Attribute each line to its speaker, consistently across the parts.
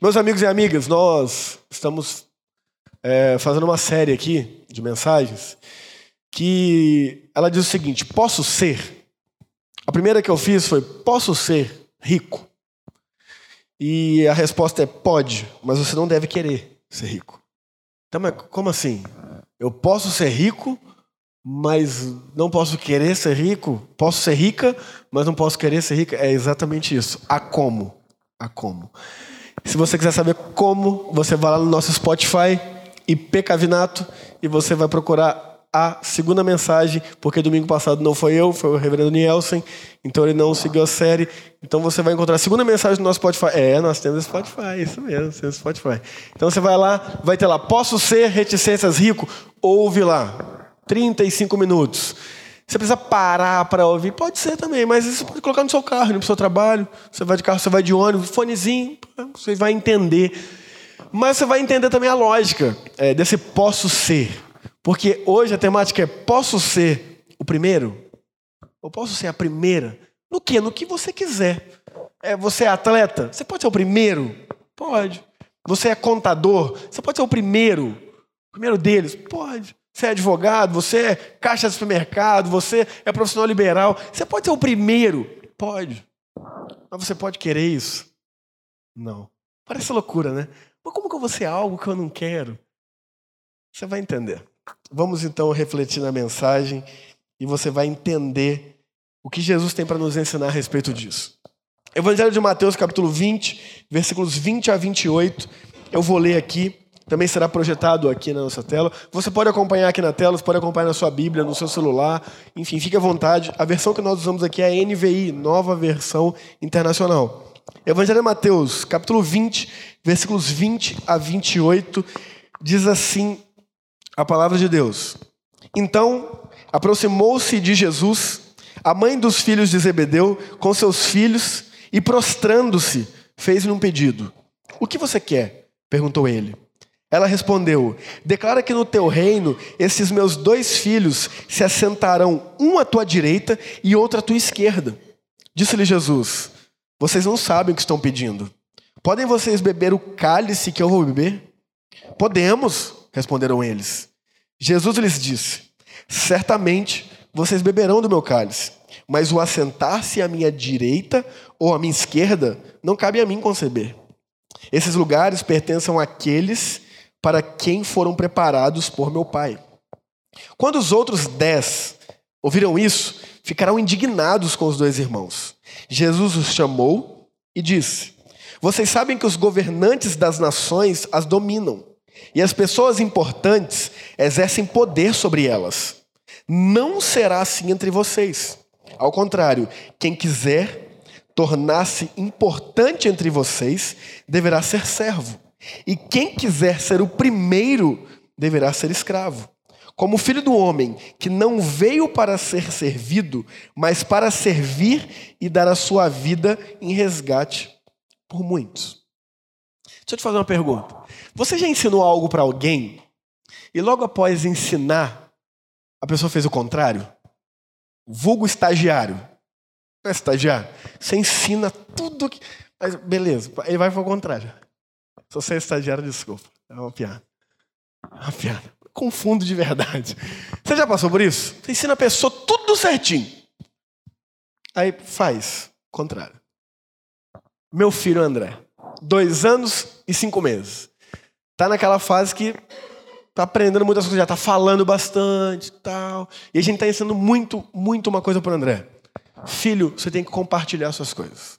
Speaker 1: Meus amigos e amigas, nós estamos é, fazendo uma série aqui de mensagens que ela diz o seguinte: posso ser? A primeira que eu fiz foi: posso ser rico? E a resposta é: pode, mas você não deve querer ser rico. Então, como assim? Eu posso ser rico, mas não posso querer ser rico? Posso ser rica, mas não posso querer ser rica? É exatamente isso. A como? A como? Se você quiser saber como, você vai lá no nosso Spotify, IP Cavinato, e você vai procurar a segunda mensagem, porque domingo passado não foi eu, foi o reverendo Nielsen, então ele não seguiu a série. Então você vai encontrar a segunda mensagem no nosso Spotify. É, nós temos Spotify, isso mesmo, temos Spotify. Então você vai lá, vai ter lá, posso ser reticências rico? Ouve lá, 35 minutos. Você precisa parar para ouvir? Pode ser também, mas você pode colocar no seu carro, no seu trabalho. Você vai de carro, você vai de ônibus, fonezinho, você vai entender. Mas você vai entender também a lógica é, desse posso ser. Porque hoje a temática é posso ser o primeiro? Ou posso ser a primeira? No que? No que você quiser. É, você é atleta? Você pode ser o primeiro? Pode. Você é contador? Você pode ser o primeiro? O primeiro deles? Pode. Você é advogado, você é caixa de supermercado, você é profissional liberal. Você pode ser o primeiro? Pode. Mas você pode querer isso? Não. Parece loucura, né? Mas como que eu vou ser algo que eu não quero? Você vai entender. Vamos então refletir na mensagem e você vai entender o que Jesus tem para nos ensinar a respeito disso. Evangelho de Mateus, capítulo 20, versículos 20 a 28. Eu vou ler aqui também será projetado aqui na nossa tela. Você pode acompanhar aqui na tela, você pode acompanhar na sua Bíblia, no seu celular, enfim, fique à vontade. A versão que nós usamos aqui é a NVI, nova versão internacional. Evangelho de Mateus, capítulo 20, versículos 20 a 28, diz assim a palavra de Deus. Então, aproximou-se de Jesus a mãe dos filhos de Zebedeu com seus filhos e prostrando-se, fez-lhe um pedido. O que você quer? perguntou ele. Ela respondeu: Declara que no teu reino esses meus dois filhos se assentarão, um à tua direita e outro à tua esquerda. Disse-lhe Jesus: Vocês não sabem o que estão pedindo. Podem vocês beber o cálice que eu vou beber? Podemos, responderam eles. Jesus lhes disse: Certamente vocês beberão do meu cálice, mas o assentar-se à minha direita ou à minha esquerda não cabe a mim conceber. Esses lugares pertencem àqueles para quem foram preparados por meu Pai. Quando os outros dez ouviram isso, ficaram indignados com os dois irmãos. Jesus os chamou e disse: Vocês sabem que os governantes das nações as dominam, e as pessoas importantes exercem poder sobre elas. Não será assim entre vocês. Ao contrário, quem quiser tornar-se importante entre vocês deverá ser servo. E quem quiser ser o primeiro deverá ser escravo. Como filho do homem, que não veio para ser servido, mas para servir e dar a sua vida em resgate por muitos. Deixa eu te fazer uma pergunta. Você já ensinou algo para alguém e logo após ensinar, a pessoa fez o contrário? Vulgo estagiário. Não é estagiário? Você ensina tudo que. Mas beleza, ele vai para o contrário. Se você é estagiário, desculpa. É uma piada. É uma piada. Confundo de verdade. Você já passou por isso? Você ensina a pessoa tudo certinho. Aí faz. Contrário. Meu filho André, dois anos e cinco meses. Tá naquela fase que tá aprendendo muitas coisas, já tá falando bastante tal. E a gente tá ensinando muito, muito uma coisa para André. Filho, você tem que compartilhar suas coisas.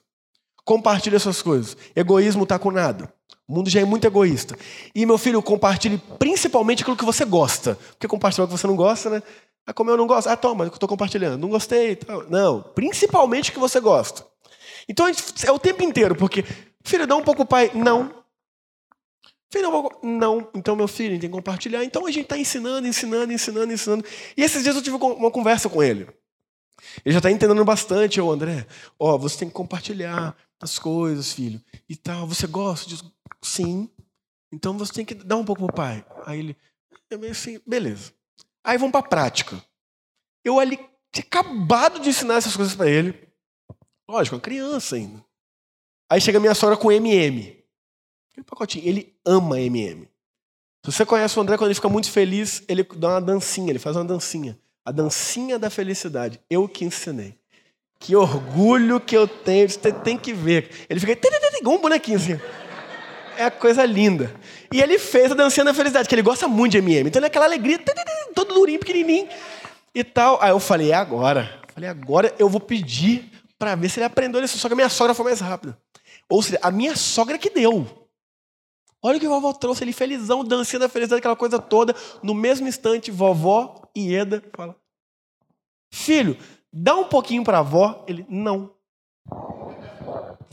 Speaker 1: Compartilha suas coisas. Egoísmo tá com nada. O mundo já é muito egoísta. E, meu filho, compartilhe principalmente aquilo que você gosta. Porque compartilhar o que você não gosta, né? Ah, como eu não gosto? Ah, toma, eu estou compartilhando. Não gostei. Não, principalmente o que você gosta. Então, é o tempo inteiro, porque, filho, dá um pouco o pai. Não. Filho. Não. Então, meu filho, tem que compartilhar. Então, a gente está ensinando, ensinando, ensinando, ensinando. E esses dias eu tive uma conversa com ele. Ele já está entendendo bastante, ô André. Ó, você tem que compartilhar as coisas, filho. E tal. Você gosta disso? Sim. Então você tem que dar um pouco pro pai. Aí ele, é assim, beleza. Aí vamos para a prática. Eu ali tinha acabado de ensinar essas coisas para ele. Lógico, uma criança ainda. Aí chega minha sogra com MM. Aquele pacotinho. Ele ama MM. Se você conhece o André, quando ele fica muito feliz, ele dá uma dancinha, ele faz uma dancinha. A dancinha da felicidade. Eu que ensinei. Que orgulho que eu tenho, você tem que ver. Ele fica igual um bonequinho assim. É coisa linda. E ele fez a dancinha da felicidade, que ele gosta muito de MM. Então ele é aquela alegria, todo durinho, pequenininho e tal. Aí eu falei, é agora. Falei, agora eu vou pedir para ver se ele aprendeu isso. Só que a minha sogra foi mais rápida. Ou seja, a minha sogra que deu. Olha o que a vovó trouxe ali, felizão, dancinha da felicidade, aquela coisa toda. No mesmo instante, vovó e Eda fala: Filho, dá um pouquinho para a avó. Ele, não.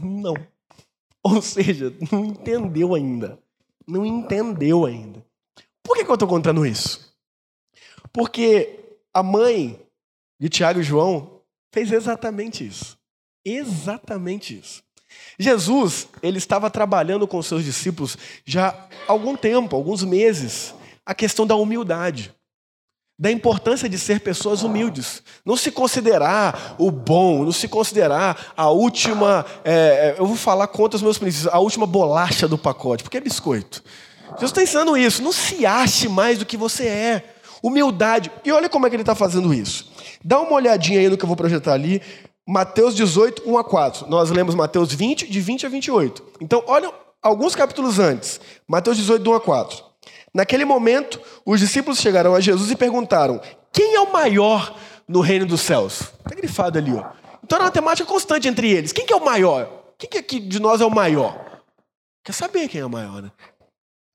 Speaker 1: Não. Ou seja, não entendeu ainda. Não entendeu ainda. Por que, que eu estou contando isso? Porque a mãe de Tiago e João fez exatamente isso. Exatamente isso. Jesus, ele estava trabalhando com seus discípulos já há algum tempo, alguns meses, a questão da humildade. Da importância de ser pessoas humildes. Não se considerar o bom, não se considerar a última. É, é eu vou falar contra os meus princípios, a última bolacha do pacote, porque é biscoito. Jesus está ensinando isso. Não se ache mais do que você é. Humildade. E olha como é que ele está fazendo isso. Dá uma olhadinha aí no que eu vou projetar ali. Mateus 18, 1 a 4. Nós lemos Mateus 20, de 20 a 28. Então, olha alguns capítulos antes. Mateus 18, 1 a 4. Naquele momento, os discípulos chegaram a Jesus e perguntaram: Quem é o maior no reino dos céus? Está grifado ali, ó. Então era uma temática constante entre eles. Quem que é o maior? Quem que aqui de nós é o maior? Quer saber quem é o maior, né?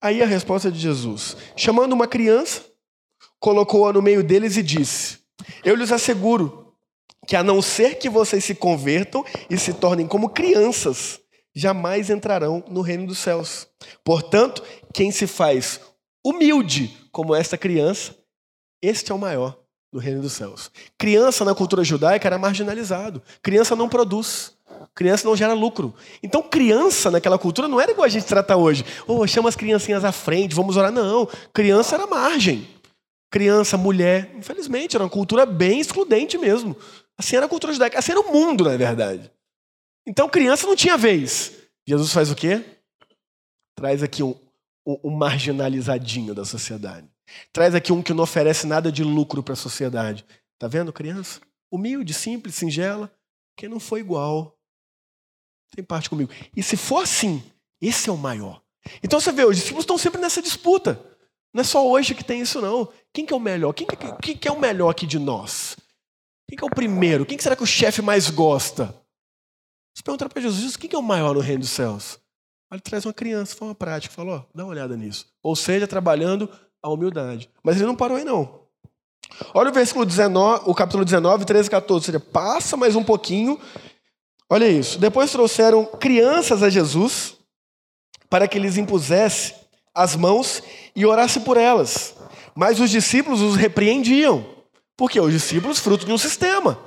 Speaker 1: Aí a resposta de Jesus: Chamando uma criança, colocou-a no meio deles e disse: Eu lhes asseguro que a não ser que vocês se convertam e se tornem como crianças, jamais entrarão no reino dos céus. Portanto, quem se faz humilde como esta criança, este é o maior no reino dos céus. Criança na cultura judaica era marginalizado. Criança não produz. Criança não gera lucro. Então, criança naquela cultura não era igual a gente trata hoje. Oh, chama as criancinhas à frente, vamos orar. Não. Criança era margem. Criança, mulher. Infelizmente, era uma cultura bem excludente mesmo. Assim era a cultura judaica, assim era o mundo, na verdade. Então criança não tinha vez. Jesus faz o quê? Traz aqui um, um, um marginalizadinho da sociedade. Traz aqui um que não oferece nada de lucro para a sociedade. Tá vendo, criança? Humilde, simples, singela, que não foi igual. Tem parte comigo. E se for assim, esse é o maior. Então você vê, os discípulos estão sempre nessa disputa. Não é só hoje que tem isso, não. Quem que é o melhor? Quem que, quem que é o melhor aqui de nós? Quem que é o primeiro? Quem que será que o chefe mais gosta? Você pergunta para Jesus, quem que é o maior no reino dos céus? Ele traz uma criança, faz uma prática, fala, ó, dá uma olhada nisso. Ou seja, trabalhando a humildade. Mas ele não parou aí, não. Olha o versículo 19, o capítulo 19, 13 e 14. Ou seja, passa mais um pouquinho. Olha isso. Depois trouxeram crianças a Jesus para que lhes impusesse as mãos e orasse por elas. Mas os discípulos os repreendiam. Porque os discípulos, fruto de um sistema.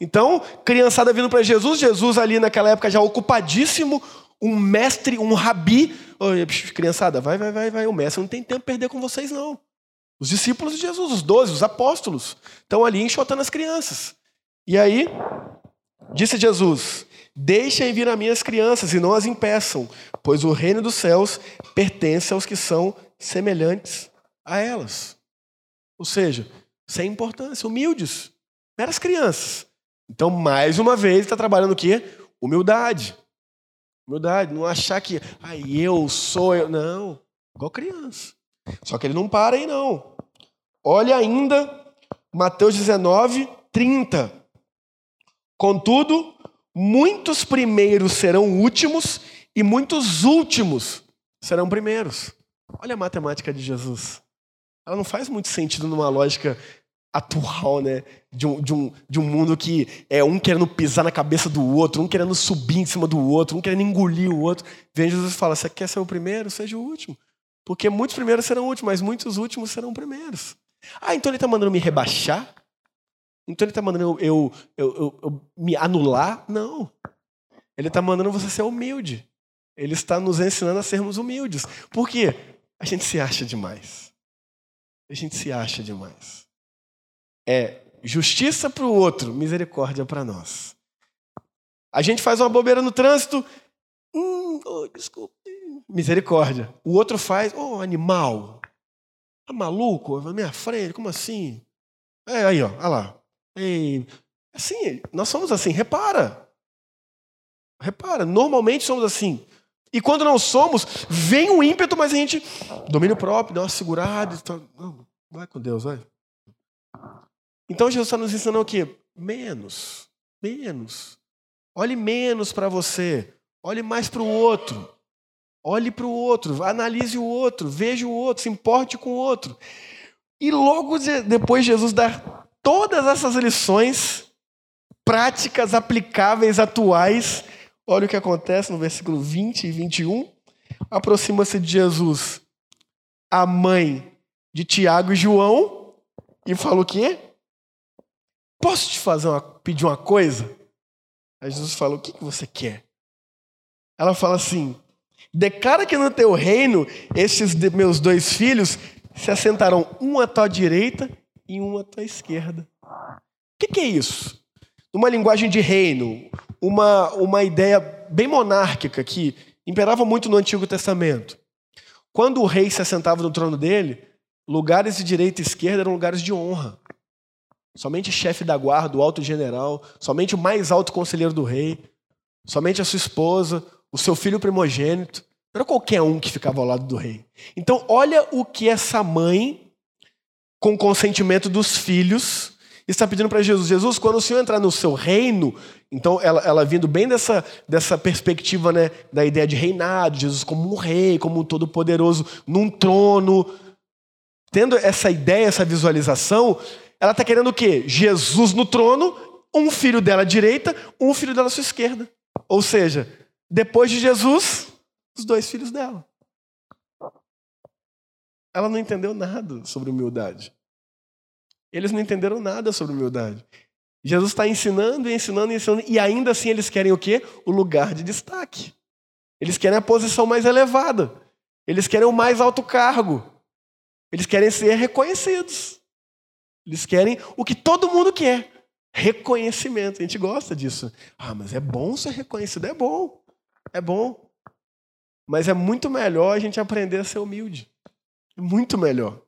Speaker 1: Então, criançada vindo para Jesus, Jesus ali naquela época já ocupadíssimo, um mestre, um rabi. Criançada, vai, vai, vai, vai. O mestre não tem tempo para perder com vocês, não. Os discípulos de Jesus, os doze, os apóstolos, estão ali enxotando as crianças. E aí, disse Jesus: Deixem vir a minhas crianças e não as impeçam, pois o reino dos céus pertence aos que são semelhantes a elas. Ou seja, sem importância, humildes, meras crianças. Então, mais uma vez, está trabalhando o quê? Humildade. Humildade, não achar que, ah, eu sou eu. Não, igual criança. Só que ele não para aí, não. Olha ainda Mateus 19, 30. Contudo, muitos primeiros serão últimos e muitos últimos serão primeiros. Olha a matemática de Jesus. Ela não faz muito sentido numa lógica atual, né? De um, de, um, de um mundo que é um querendo pisar na cabeça do outro, um querendo subir em cima do outro, um querendo engolir o outro. Vem Jesus e fala: Você quer ser o primeiro? Seja o último. Porque muitos primeiros serão últimos, mas muitos últimos serão primeiros. Ah, então ele está mandando me rebaixar? Então ele está mandando eu, eu, eu, eu, me anular? Não. Ele está mandando você ser humilde. Ele está nos ensinando a sermos humildes. Por quê? A gente se acha demais. A gente se acha demais é justiça para o outro, misericórdia para nós. A gente faz uma bobeira no trânsito. Hum, oh, desculpe. misericórdia. O outro faz, ô oh, animal, tá maluco? Na minha frente, como assim? É aí, ó, olha lá. Ei, assim, nós somos assim, repara. Repara, normalmente somos assim. E quando não somos, vem o ímpeto, mas a gente, domínio próprio, dá uma segurada. Tá, não, vai com Deus, vai. Então Jesus está nos ensinando o quê? Menos. Menos. Olhe menos para você. Olhe mais para o outro. Olhe para o outro. Analise o outro. Veja o outro. Se importe com o outro. E logo depois Jesus dá todas essas lições práticas, aplicáveis, atuais. Olha o que acontece no versículo 20 e 21. Aproxima-se de Jesus a mãe de Tiago e João e fala o quê? Posso te fazer uma, pedir uma coisa? Aí Jesus fala: O que, que você quer? Ela fala assim: Declara que no teu reino esses meus dois filhos se assentarão um à tua direita e um à tua esquerda. O que, que é isso? Uma linguagem de reino, uma, uma ideia bem monárquica que imperava muito no Antigo Testamento. Quando o rei se assentava no trono dele, lugares de direita e esquerda eram lugares de honra. Somente chefe da guarda, o alto general, somente o mais alto conselheiro do rei, somente a sua esposa, o seu filho primogênito. Não era qualquer um que ficava ao lado do rei. Então, olha o que essa mãe, com consentimento dos filhos, está pedindo para Jesus. Jesus, quando o Senhor entrar no seu reino, então ela, ela vindo bem dessa, dessa perspectiva né, da ideia de reinado, Jesus como um rei, como um todo-poderoso, num trono. Tendo essa ideia, essa visualização, ela está querendo o quê? Jesus no trono, um filho dela à direita, um filho dela à sua esquerda. Ou seja, depois de Jesus, os dois filhos dela. Ela não entendeu nada sobre humildade. Eles não entenderam nada sobre humildade. Jesus está ensinando e ensinando e ensinando, e ainda assim eles querem o quê? O lugar de destaque. Eles querem a posição mais elevada. Eles querem o mais alto cargo. Eles querem ser reconhecidos. Eles querem o que todo mundo quer: reconhecimento. A gente gosta disso. Ah, mas é bom ser reconhecido. É bom. É bom. Mas é muito melhor a gente aprender a ser humilde. É muito melhor.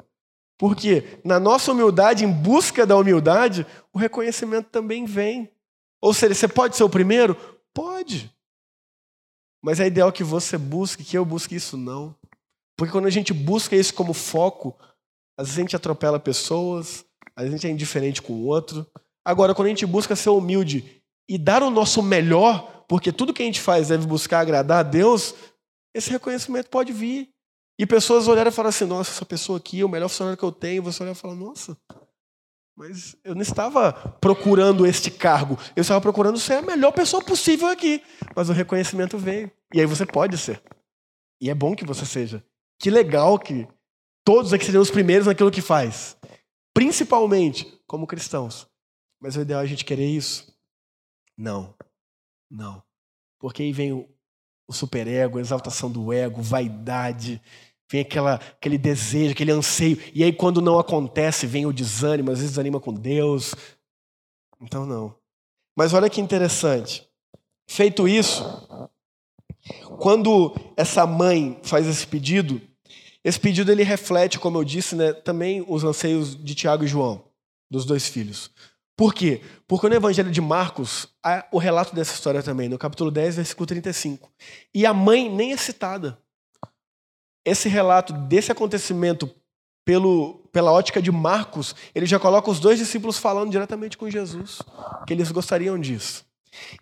Speaker 1: Porque na nossa humildade, em busca da humildade, o reconhecimento também vem. Ou seja, você pode ser o primeiro? Pode. Mas é ideal que você busque, que eu busque isso, não. Porque quando a gente busca isso como foco, às vezes a gente atropela pessoas, a gente é indiferente com o outro. Agora, quando a gente busca ser humilde e dar o nosso melhor, porque tudo que a gente faz deve buscar agradar a Deus, esse reconhecimento pode vir. E pessoas olharem e falar assim: nossa, essa pessoa aqui é o melhor funcionário que eu tenho. Você olhar e falar: nossa, mas eu não estava procurando este cargo, eu estava procurando ser a melhor pessoa possível aqui. Mas o reconhecimento veio. E aí você pode ser. E é bom que você seja. Que legal que todos aqui sejam os primeiros naquilo que faz principalmente como cristãos. Mas o ideal é a gente querer isso? Não. Não. Porque aí vem o, o superego, a exaltação do ego, vaidade, vem aquela, aquele desejo, aquele anseio. E aí, quando não acontece, vem o desânimo, às vezes desanima com Deus. Então, não. Mas olha que interessante. Feito isso, quando essa mãe faz esse pedido, esse pedido ele reflete, como eu disse, né, também os anseios de Tiago e João, dos dois filhos. Por quê? Porque no Evangelho de Marcos há o relato dessa história também, no capítulo 10, versículo 35. E a mãe nem é citada. Esse relato desse acontecimento, pelo, pela ótica de Marcos, ele já coloca os dois discípulos falando diretamente com Jesus, que eles gostariam disso.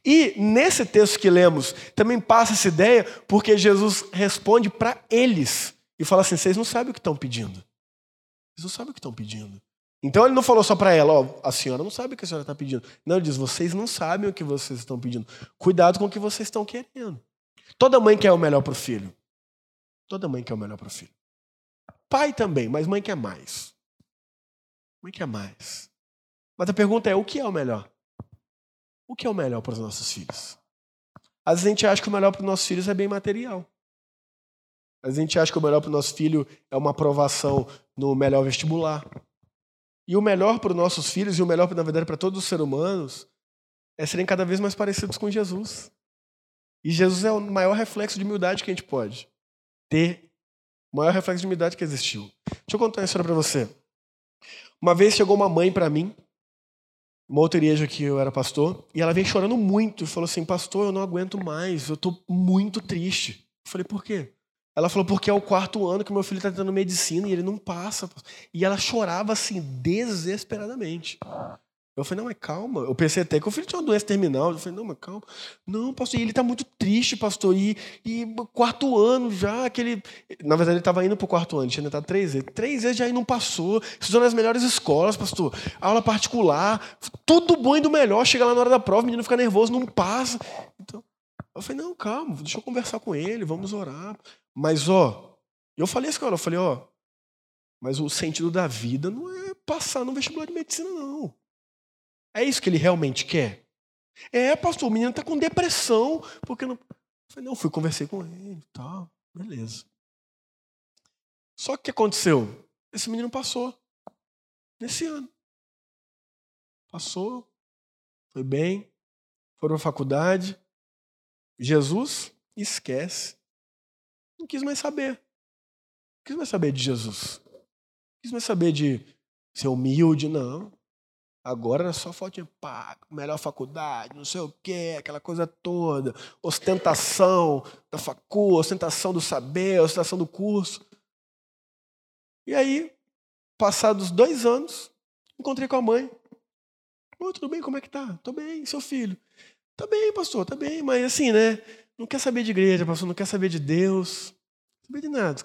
Speaker 1: E nesse texto que lemos, também passa essa ideia, porque Jesus responde para eles e fala assim: vocês não sabem o que estão pedindo. Vocês não sabem o que estão pedindo. Então ele não falou só para ela, ó, a senhora não sabe o que a senhora está pedindo. Não, ele diz, vocês não sabem o que vocês estão pedindo. Cuidado com o que vocês estão querendo. Toda mãe quer o melhor para o filho. Toda mãe quer o melhor para o filho. Pai também, mas mãe quer mais. Mãe quer mais. Mas a pergunta é: o que é o melhor? O que é o melhor para os nossos filhos? Às vezes a gente acha que o melhor para os nossos filhos é bem material. A gente acha que o melhor para o nosso filho é uma aprovação no melhor vestibular. E o melhor para os nossos filhos, e o melhor, na verdade, para todos os seres humanos, é serem cada vez mais parecidos com Jesus. E Jesus é o maior reflexo de humildade que a gente pode. ter o maior reflexo de humildade que existiu. Deixa eu contar uma história para você. Uma vez chegou uma mãe para mim, uma outra igreja que eu era pastor, e ela veio chorando muito e falou assim: Pastor, eu não aguento mais, eu estou muito triste. Eu falei: Por quê? Ela falou: Porque é o quarto ano que meu filho está tentando medicina e ele não passa. E ela chorava assim, desesperadamente. Eu falei, não, mas calma. Eu pensei até que o filho tinha uma doença terminal. Eu falei, não, mas calma. Não, pastor, e ele está muito triste, pastor. E, e quarto ano já, aquele. Na verdade, ele estava indo para o quarto ano, tinha tentado três vezes. Três vezes já aí não passou. Estudou nas melhores escolas, pastor. Aula particular, tudo bom e do melhor. Chega lá na hora da prova, o menino fica nervoso, não passa. Então, eu falei, não, calma, deixa eu conversar com ele, vamos orar. Mas, ó, eu falei isso com ela, eu falei, ó, mas o sentido da vida não é passar no vestibular de medicina, não. É isso que ele realmente quer? É, pastor, o menino está com depressão, porque não. Eu falei, não, fui, conversei com ele, tá, beleza. Só que o que aconteceu? Esse menino passou. Nesse ano. Passou, foi bem, foi para a faculdade. Jesus, esquece. Não quis mais saber. Não quis mais saber de Jesus. Não quis mais saber de ser humilde, não. Agora era só foto de pá, melhor faculdade, não sei o quê, aquela coisa toda. Ostentação da facu, ostentação do saber, ostentação do curso. E aí, passados dois anos, encontrei com a mãe. Oi, tudo bem? Como é que tá? Tô bem, seu filho. Tá bem, pastor, tá bem, mas assim, né? Não quer saber de igreja, pastor, não quer saber de Deus, não quer saber de nada.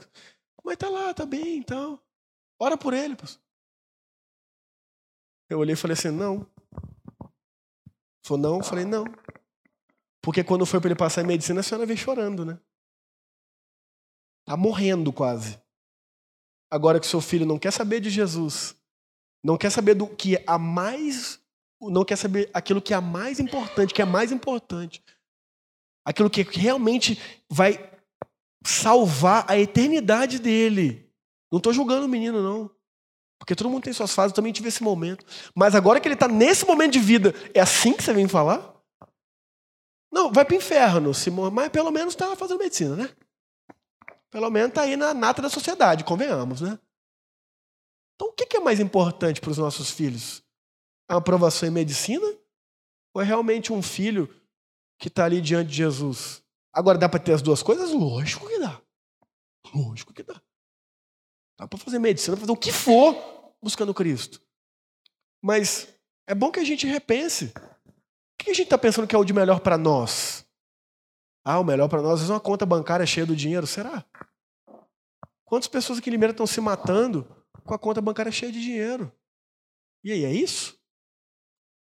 Speaker 1: Mas tá lá, tá bem, então. Ora por ele, pastor. Eu olhei e falei assim, não. Falou, não? Falei, não. Porque quando foi para ele passar em medicina, a senhora veio chorando, né? Tá morrendo quase. Agora que seu filho não quer saber de Jesus, não quer saber do que é a mais, não quer saber aquilo que é mais importante, que é mais importante, aquilo que realmente vai salvar a eternidade dele. Não estou julgando o menino, não. Porque todo mundo tem suas fases, eu também tive esse momento. Mas agora que ele está nesse momento de vida, é assim que você vem falar? Não, vai para o inferno, Simão, mas pelo menos está fazendo medicina, né? Pelo menos está aí na nata da sociedade, convenhamos, né? Então o que é mais importante para os nossos filhos? A aprovação em medicina? Ou é realmente um filho que está ali diante de Jesus? Agora, dá para ter as duas coisas? Lógico que dá. Lógico que dá. Dá para fazer medicina, fazer o que for buscando Cristo. Mas é bom que a gente repense. O que a gente está pensando que é o de melhor para nós? Ah, o melhor para nós é uma conta bancária cheia do dinheiro. Será? Quantas pessoas aqui em Limeira estão se matando com a conta bancária cheia de dinheiro? E aí, é isso?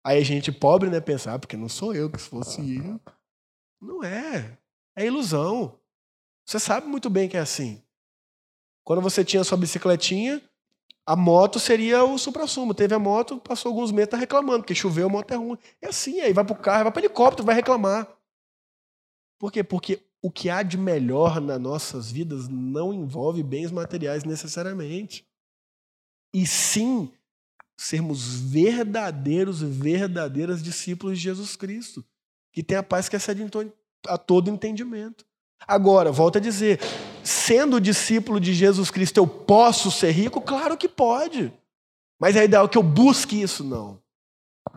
Speaker 1: Aí a gente pobre, né, pensar, ah, porque não sou eu, que se fosse eu. Não é. É ilusão. Você sabe muito bem que é assim. Quando você tinha sua bicicletinha, a moto seria o supra-sumo. Teve a moto, passou alguns meses, tá reclamando, porque choveu, a moto é ruim. É assim, aí vai pro carro, vai pro helicóptero, vai reclamar. Por quê? Porque o que há de melhor nas nossas vidas não envolve bens materiais necessariamente. E sim sermos verdadeiros verdadeiras discípulos de Jesus Cristo, que tem a paz que excede a todo entendimento. Agora, volto a dizer, sendo discípulo de Jesus Cristo, eu posso ser rico? Claro que pode. Mas é ideal que eu busque isso? Não.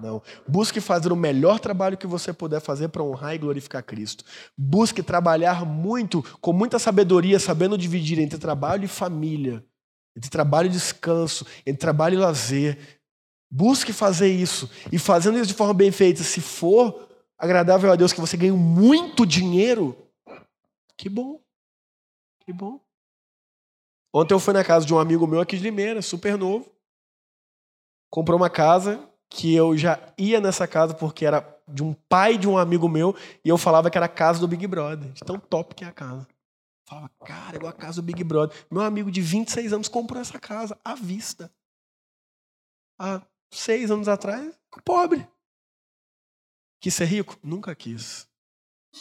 Speaker 1: Não. Busque fazer o melhor trabalho que você puder fazer para honrar e glorificar Cristo. Busque trabalhar muito, com muita sabedoria, sabendo dividir entre trabalho e família, entre trabalho e descanso, entre trabalho e lazer. Busque fazer isso. E fazendo isso de forma bem feita, se for agradável a Deus que você ganhe muito dinheiro, que bom. Que bom. Ontem eu fui na casa de um amigo meu aqui de Limeira, super novo. Comprou uma casa que eu já ia nessa casa porque era de um pai de um amigo meu e eu falava que era a casa do Big Brother. De tão top que é a casa. Falava, cara, igual a casa do Big Brother. Meu amigo de 26 anos comprou essa casa à vista. Há seis anos atrás, pobre. Quis ser rico? Nunca quis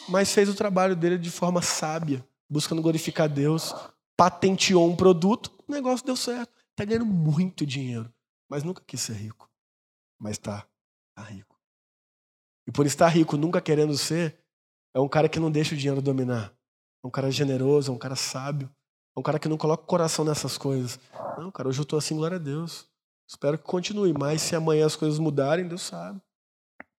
Speaker 1: mas fez o trabalho dele de forma sábia, buscando glorificar Deus, patenteou um produto, o negócio deu certo. Está ganhando muito dinheiro, mas nunca quis ser rico. Mas está tá rico. E por estar rico, nunca querendo ser, é um cara que não deixa o dinheiro dominar. É um cara generoso, é um cara sábio, é um cara que não coloca o coração nessas coisas. Não, cara, hoje eu estou assim, glória a Deus. Espero que continue, mas se amanhã as coisas mudarem, Deus sabe.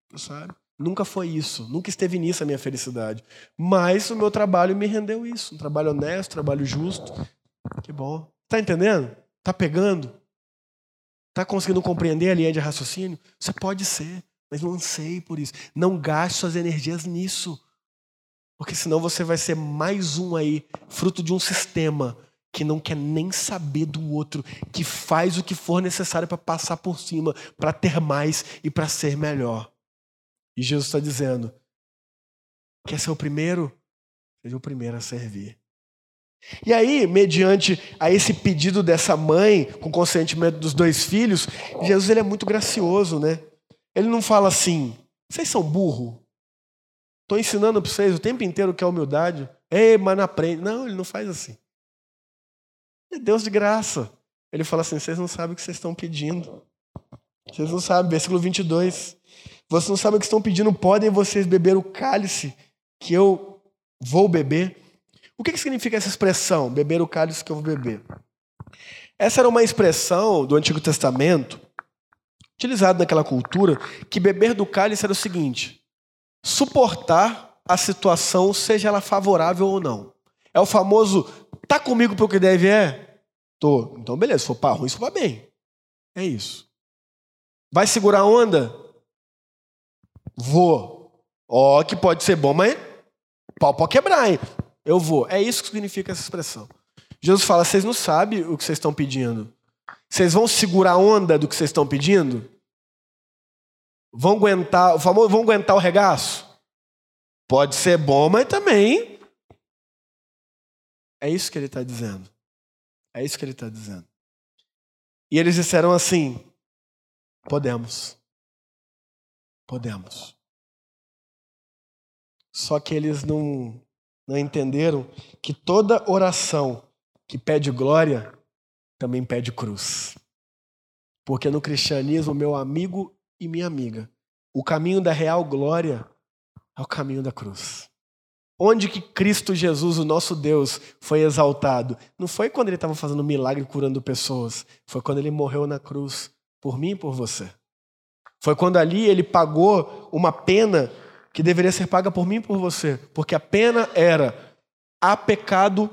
Speaker 1: Deus sabe. Nunca foi isso, nunca esteve nisso a minha felicidade. Mas o meu trabalho me rendeu isso. Um trabalho honesto, um trabalho justo. Que bom. Tá entendendo? Tá pegando? Tá conseguindo compreender a linha de raciocínio? Você pode ser, mas não anseie por isso. Não gaste suas energias nisso. Porque senão você vai ser mais um aí, fruto de um sistema que não quer nem saber do outro, que faz o que for necessário para passar por cima, para ter mais e para ser melhor. E Jesus está dizendo: quer ser o primeiro? Seja o primeiro a servir. E aí, mediante a esse pedido dessa mãe, com consentimento dos dois filhos, Jesus ele é muito gracioso, né? Ele não fala assim: vocês são burro? Estou ensinando para vocês o tempo inteiro que é humildade. Ei, mas não aprende. Não, ele não faz assim. É Deus de graça. Ele fala assim: vocês não sabem o que vocês estão pedindo. Vocês não sabem. Versículo 22. Vocês não sabem o que estão pedindo. Podem vocês beber o cálice que eu vou beber? O que, que significa essa expressão, beber o cálice que eu vou beber? Essa era uma expressão do Antigo Testamento, utilizada naquela cultura, que beber do cálice era o seguinte: suportar a situação, seja ela favorável ou não. É o famoso tá comigo para o que deve é? Tô. Então beleza, se for para ruim, se for para bem. É isso. Vai segurar a onda? Vou. Ó, que pode ser bom, mas pau pode quebrar, hein? Eu vou. É isso que significa essa expressão. Jesus fala: vocês não sabem o que vocês estão pedindo. Vocês vão segurar a onda do que vocês estão pedindo? Vão aguentar, o famoso, vão aguentar o regaço? Pode ser bom, mas também. É isso que ele está dizendo. É isso que ele está dizendo. E eles disseram assim: podemos. Podemos. Só que eles não não entenderam que toda oração que pede glória também pede cruz. Porque no cristianismo, meu amigo e minha amiga, o caminho da real glória é o caminho da cruz. Onde que Cristo Jesus, o nosso Deus, foi exaltado? Não foi quando ele estava fazendo milagre curando pessoas, foi quando ele morreu na cruz por mim e por você. Foi quando ali ele pagou uma pena que deveria ser paga por mim e por você, porque a pena era há pecado,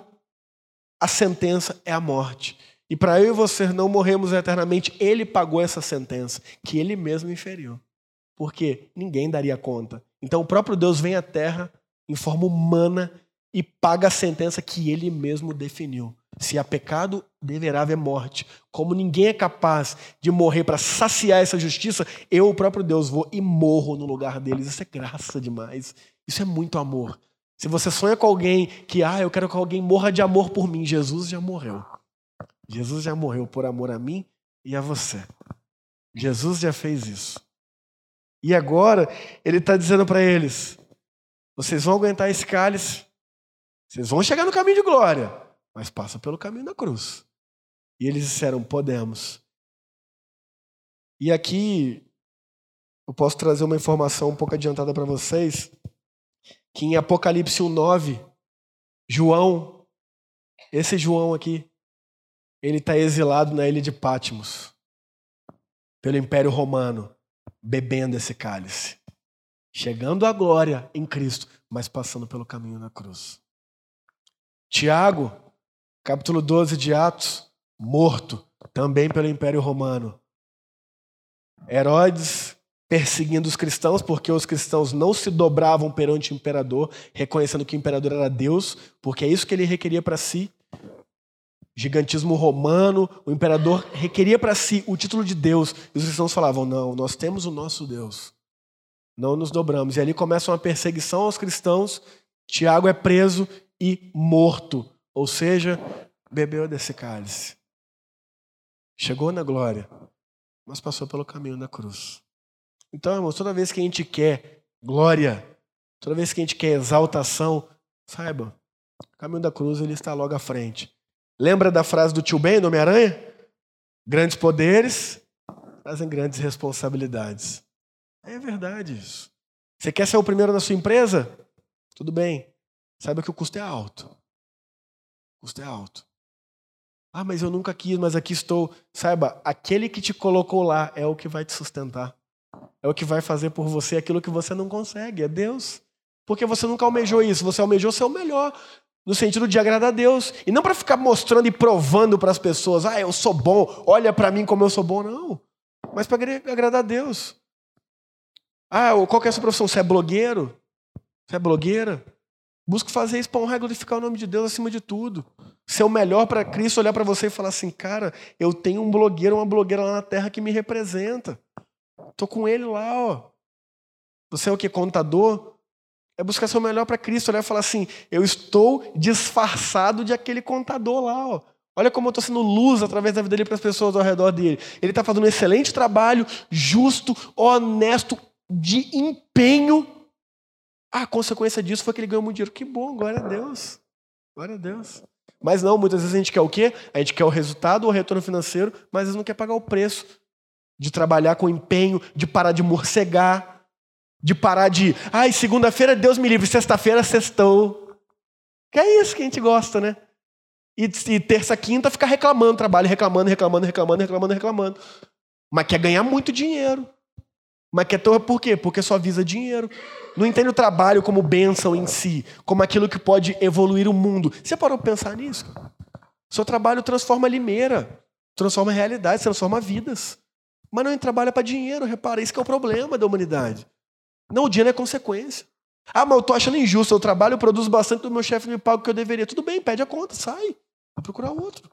Speaker 1: a sentença é a morte. E para eu e você não morremos eternamente, ele pagou essa sentença, que ele mesmo inferiu. Porque ninguém daria conta. Então o próprio Deus vem à terra em forma humana e paga a sentença que ele mesmo definiu. Se há pecado, deverá haver morte. Como ninguém é capaz de morrer para saciar essa justiça, eu, o próprio Deus, vou e morro no lugar deles. Isso é graça demais. Isso é muito amor. Se você sonha com alguém que, ah, eu quero que alguém morra de amor por mim, Jesus já morreu. Jesus já morreu por amor a mim e a você. Jesus já fez isso. E agora, ele está dizendo para eles: vocês vão aguentar esse cálice, vocês vão chegar no caminho de glória, mas passa pelo caminho da cruz. E eles disseram: podemos. E aqui eu posso trazer uma informação um pouco adiantada para vocês, que em Apocalipse 1:9, João, esse João aqui, ele está exilado na ilha de Patmos, pelo Império Romano, bebendo esse cálice, chegando à glória em Cristo, mas passando pelo caminho da cruz. Tiago, capítulo 12 de Atos, morto também pelo Império Romano. Herodes perseguindo os cristãos, porque os cristãos não se dobravam perante o imperador, reconhecendo que o imperador era Deus, porque é isso que ele requeria para si. Gigantismo romano, o imperador requeria para si o título de Deus, e os cristãos falavam: não, nós temos o nosso Deus, não nos dobramos. E ali começa uma perseguição aos cristãos. Tiago é preso e morto. Ou seja, bebeu desse cálice. Chegou na glória, mas passou pelo caminho da cruz. Então, irmãos, toda vez que a gente quer glória, toda vez que a gente quer exaltação, saiba, o caminho da cruz ele está logo à frente. Lembra da frase do tio Ben, do Homem-Aranha? Grandes poderes trazem grandes responsabilidades. É verdade isso. Você quer ser o primeiro na sua empresa? Tudo bem. saiba que o custo é alto. O custo é alto. Ah, mas eu nunca quis, mas aqui estou. Saiba, aquele que te colocou lá é o que vai te sustentar. É o que vai fazer por você aquilo que você não consegue, é Deus. Porque você nunca almejou isso, você almejou ser o melhor, no sentido de agradar a Deus. E não para ficar mostrando e provando para as pessoas, ah, eu sou bom, olha para mim como eu sou bom, não. Mas para agradar a Deus. Ah, qual que é a sua profissão? Você é blogueiro? Você é blogueira? Busque fazer isso para honrar e glorificar o nome de Deus acima de tudo. Ser o melhor para Cristo, olhar para você e falar assim, cara, eu tenho um blogueiro, uma blogueira lá na terra que me representa. Tô com ele lá, ó. Você é o que? Contador? É buscar ser o melhor para Cristo, olhar e falar assim, eu estou disfarçado de aquele contador lá, ó. Olha como eu estou sendo luz através da vida dele para as pessoas ao redor dele. Ele está fazendo um excelente trabalho, justo, honesto, de empenho. A consequência disso foi que ele ganhou muito dinheiro. Que bom, glória a Deus. Glória a Deus. Mas não, muitas vezes a gente quer o quê? A gente quer o resultado, o retorno financeiro, mas às vezes não quer pagar o preço de trabalhar com empenho, de parar de morcegar, de parar de, ai, segunda-feira Deus me livre, sexta-feira sextou. Que é isso que a gente gosta, né? E, e terça, quinta ficar reclamando, trabalho, reclamando, reclamando, reclamando, reclamando, reclamando. Mas quer ganhar muito dinheiro. Mas quer ter por quê? Porque só visa dinheiro. Não entende o trabalho como bênção em si, como aquilo que pode evoluir o mundo. Você parou para pensar nisso? Seu trabalho transforma limeira, transforma realidades, transforma vidas. Mas não trabalha para dinheiro, repara, isso que é o problema da humanidade. Não, o dinheiro é consequência. Ah, mas eu estou achando injusto, eu trabalho, eu produzo bastante, o meu chefe me paga o que eu deveria. Tudo bem, pede a conta, sai. Vai procurar outro.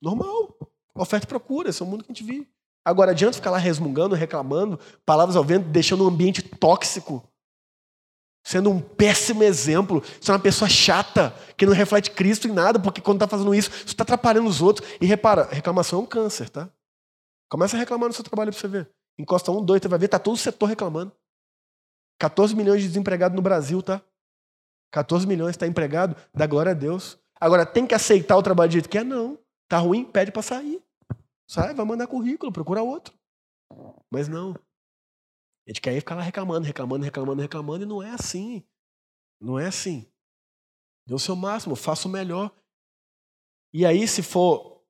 Speaker 1: Normal. Oferta e procura, esse é o mundo que a gente vive. Agora, adianta ficar lá resmungando, reclamando, palavras ao vento, deixando um ambiente tóxico, sendo um péssimo exemplo, sendo uma pessoa chata, que não reflete Cristo em nada, porque quando está fazendo isso, você está atrapalhando os outros. E repara, reclamação é um câncer, tá? Começa a reclamar no seu trabalho para você ver. Encosta um, dois, você vai ver, tá todo o setor reclamando. 14 milhões de desempregados no Brasil, tá? 14 milhões está empregado, dá glória a Deus. Agora, tem que aceitar o trabalho do jeito que é? Não. Tá ruim, pede para sair. Sai, vai mandar currículo, procura outro. Mas não. A gente quer ir ficar lá reclamando, reclamando, reclamando, reclamando, e não é assim. Não é assim. Dê o seu máximo, faça o melhor. E aí, se for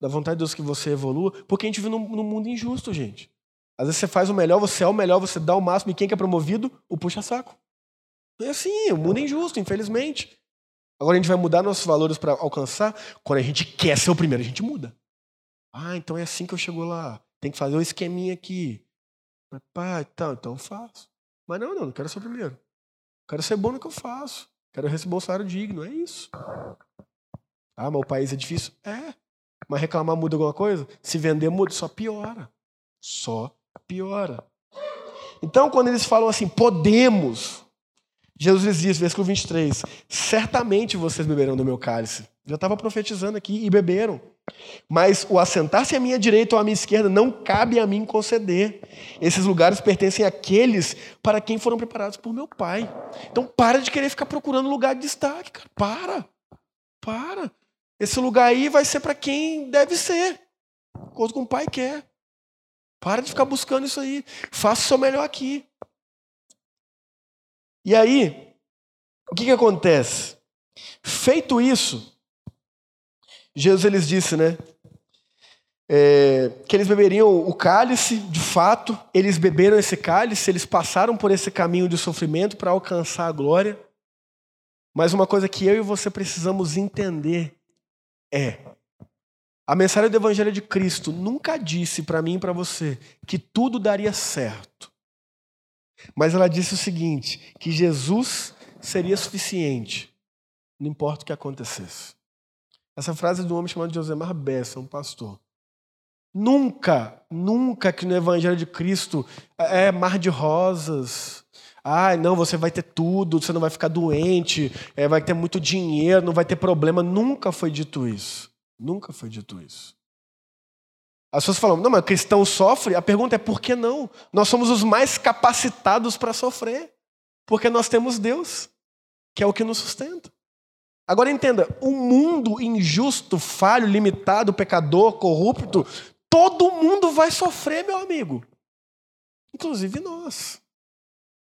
Speaker 1: da vontade de Deus que você evolua, porque a gente vive num, num mundo injusto, gente. Às vezes você faz o melhor, você é o melhor, você dá o máximo, e quem que é promovido? O puxa-saco. É assim, o mundo é injusto, infelizmente. Agora a gente vai mudar nossos valores para alcançar. Quando a gente quer ser o primeiro, a gente muda. Ah, então é assim que eu chego lá. Tem que fazer um esqueminha aqui. Pá, então, então eu faço. Mas não, não, não quero ser o primeiro. Quero ser bom no que eu faço. Quero receber um salário digno, é isso. Ah, mas o país é difícil? É. Mas reclamar muda alguma coisa? Se vender muda, só piora. Só piora. Então, quando eles falam assim, podemos, Jesus lhes diz, versículo 23, certamente vocês beberão do meu cálice. Já estava profetizando aqui e beberam. Mas o assentar-se à minha direita ou à minha esquerda não cabe a mim conceder. Esses lugares pertencem àqueles para quem foram preparados por meu Pai. Então para de querer ficar procurando lugar de destaque, cara. Para. Para. Esse lugar aí vai ser para quem deve ser. Coisa que o Pai quer. Para de ficar buscando isso aí. Faça o seu melhor aqui. E aí, o que, que acontece? Feito isso, Jesus eles disse, né? É, que eles beberiam o cálice, de fato, eles beberam esse cálice, eles passaram por esse caminho de sofrimento para alcançar a glória. Mas uma coisa que eu e você precisamos entender é: a mensagem do Evangelho de Cristo nunca disse para mim e para você que tudo daria certo. Mas ela disse o seguinte: que Jesus seria suficiente, não importa o que acontecesse. Essa frase é de um homem chamado Josemar Bessa, um pastor. Nunca, nunca que no Evangelho de Cristo é mar de rosas. Ah, não, você vai ter tudo, você não vai ficar doente, é, vai ter muito dinheiro, não vai ter problema. Nunca foi dito isso. Nunca foi dito isso. As pessoas falam, não, mas cristão sofre? A pergunta é por que não? Nós somos os mais capacitados para sofrer. Porque nós temos Deus, que é o que nos sustenta. Agora entenda: o um mundo injusto, falho, limitado, pecador, corrupto, todo mundo vai sofrer, meu amigo. Inclusive nós.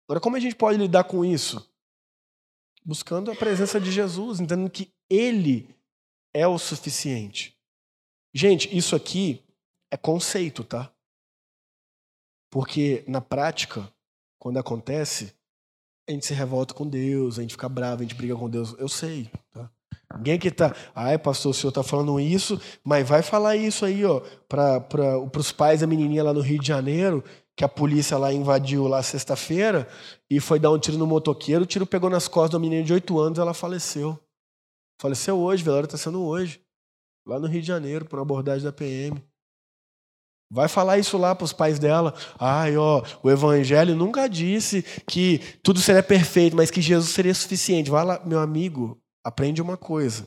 Speaker 1: Agora, como a gente pode lidar com isso? Buscando a presença de Jesus, entendendo que Ele é o suficiente. Gente, isso aqui é conceito, tá? Porque na prática, quando acontece, a gente se revolta com Deus, a gente fica bravo, a gente briga com Deus. Eu sei, tá? Ninguém que tá, ai pastor, o senhor tá falando isso, mas vai falar isso aí, ó, para os pais da menininha lá no Rio de Janeiro, que a polícia lá invadiu lá sexta-feira e foi dar um tiro no motoqueiro, o tiro pegou nas costas da menina de 8 anos, ela faleceu. Faleceu hoje, velório está sendo hoje, lá no Rio de Janeiro, por uma abordagem da PM. Vai falar isso lá para os pais dela. Ai, ó, o evangelho nunca disse que tudo seria perfeito, mas que Jesus seria suficiente. Vai lá, meu amigo, aprende uma coisa.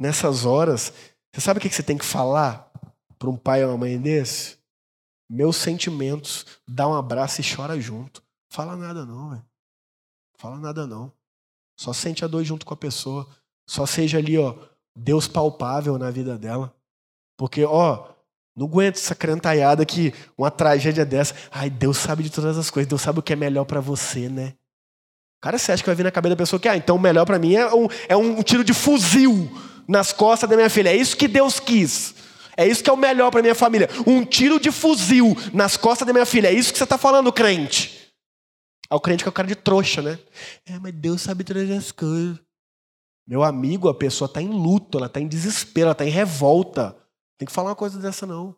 Speaker 1: Nessas horas, você sabe o que você tem que falar para um pai ou uma mãe desse? Meus sentimentos, dá um abraço e chora junto. Fala nada não, velho. Fala nada não. Só sente a dor junto com a pessoa. Só seja ali, ó, Deus palpável na vida dela. Porque, ó, não aguento essa crentaiada que uma tragédia dessa. Ai, Deus sabe de todas as coisas. Deus sabe o que é melhor para você, né? Cara, você acha que vai vir na cabeça da pessoa que, ah, então o melhor para mim é um, é um tiro de fuzil nas costas da minha filha. É isso que Deus quis. É isso que é o melhor para minha família. Um tiro de fuzil nas costas da minha filha. É isso que você está falando, crente. Aí o crente que é o cara de trouxa, né? É, mas Deus sabe todas as coisas. Meu amigo, a pessoa está em luto, ela está em desespero, ela está em revolta. Tem que falar uma coisa dessa, não.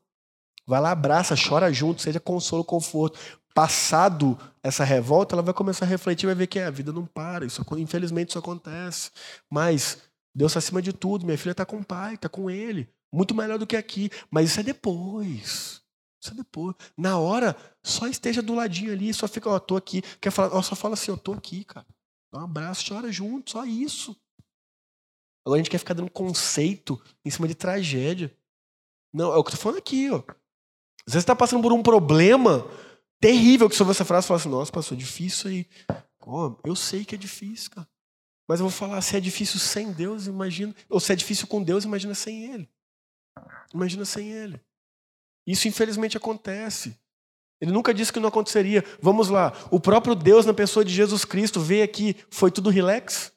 Speaker 1: Vai lá, abraça, chora junto, seja consolo, conforto passado essa revolta, ela vai começar a refletir, vai ver que a vida não para. Isso, infelizmente isso acontece. Mas Deus está acima de tudo. Minha filha está com o pai, está com ele. Muito melhor do que aqui. Mas isso é depois. Isso é depois. Na hora, só esteja do ladinho ali, só fica, ó, oh, tô aqui. Quer falar, ó, só fala assim, eu tô aqui, cara. Dá um abraço, chora junto, só isso. Agora a gente quer ficar dando conceito em cima de tragédia. Não, é o que eu tô falando aqui, ó. Às vezes você está passando por um problema, terrível que você ouve essa frase e fala assim, nossa, passou difícil aí. Oh, eu sei que é difícil, cara. Mas eu vou falar, se é difícil sem Deus, imagina. Ou se é difícil com Deus, imagina sem Ele. Imagina sem Ele. Isso infelizmente acontece. Ele nunca disse que não aconteceria. Vamos lá. O próprio Deus, na pessoa de Jesus Cristo, veio aqui, foi tudo relax?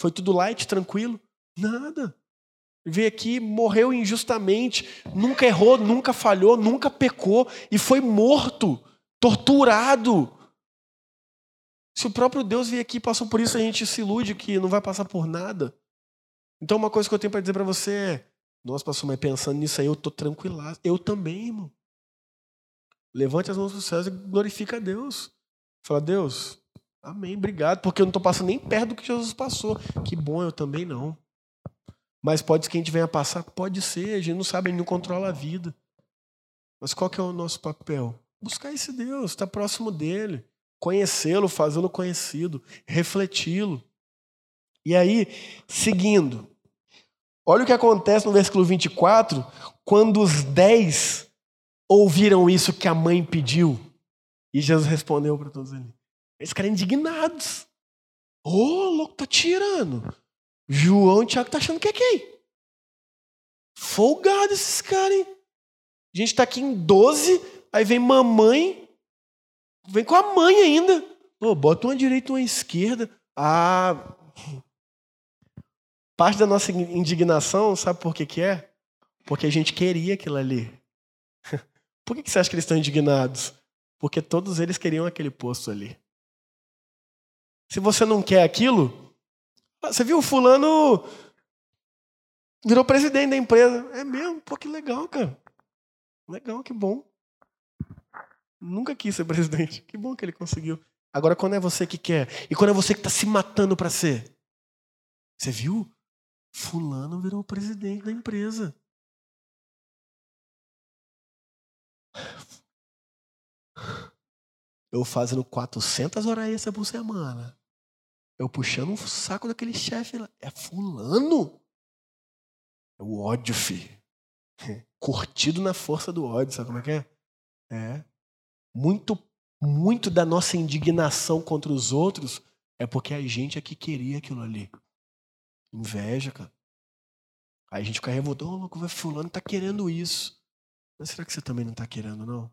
Speaker 1: Foi tudo light, tranquilo? Nada veio aqui, morreu injustamente, nunca errou, nunca falhou, nunca pecou e foi morto, torturado. Se o próprio Deus veio aqui e passou por isso, a gente se ilude que não vai passar por nada. Então, uma coisa que eu tenho para dizer para você é: nossa, pastor, mas pensando nisso aí, eu estou tranquila. Eu também, irmão. Levante as mãos para os céus e glorifica a Deus. Fala, Deus, amém, obrigado, porque eu não estou passando nem perto do que Jesus passou. Que bom, eu também não. Mas pode ser que a gente venha passar? Pode ser, a gente não sabe, a gente não controla a vida. Mas qual que é o nosso papel? Buscar esse Deus, estar próximo dele, conhecê-lo, fazê-lo conhecido, refleti-lo. E aí, seguindo, olha o que acontece no versículo 24, quando os dez ouviram isso que a mãe pediu. E Jesus respondeu para todos eles. Eles ficaram indignados. Ô, oh, louco, tá tirando. João e Tiago tá achando que é quem? Folgado esses caras, hein? A gente tá aqui em 12, aí vem mamãe, vem com a mãe ainda. Pô, bota uma direita uma esquerda. Ah. Parte da nossa indignação, sabe por que, que é? Porque a gente queria aquilo ali. Por que, que você acha que eles estão indignados? Porque todos eles queriam aquele posto ali. Se você não quer aquilo, ah, você viu, fulano virou presidente da empresa. É mesmo? Pô, que legal, cara. Legal, que bom. Nunca quis ser presidente. Que bom que ele conseguiu. Agora, quando é você que quer, e quando é você que está se matando para ser, você viu? Fulano virou presidente da empresa. Eu fazendo 400 horas extra por semana. Eu puxando um saco daquele chefe lá. É fulano? É o ódio, filho. Curtido na força do ódio, sabe como é que é? É. Muito, muito da nossa indignação contra os outros é porque a gente é que queria aquilo ali. Inveja, cara. Aí a gente fica revoltado, oh, louco, fulano tá querendo isso. Mas será que você também não tá querendo, não?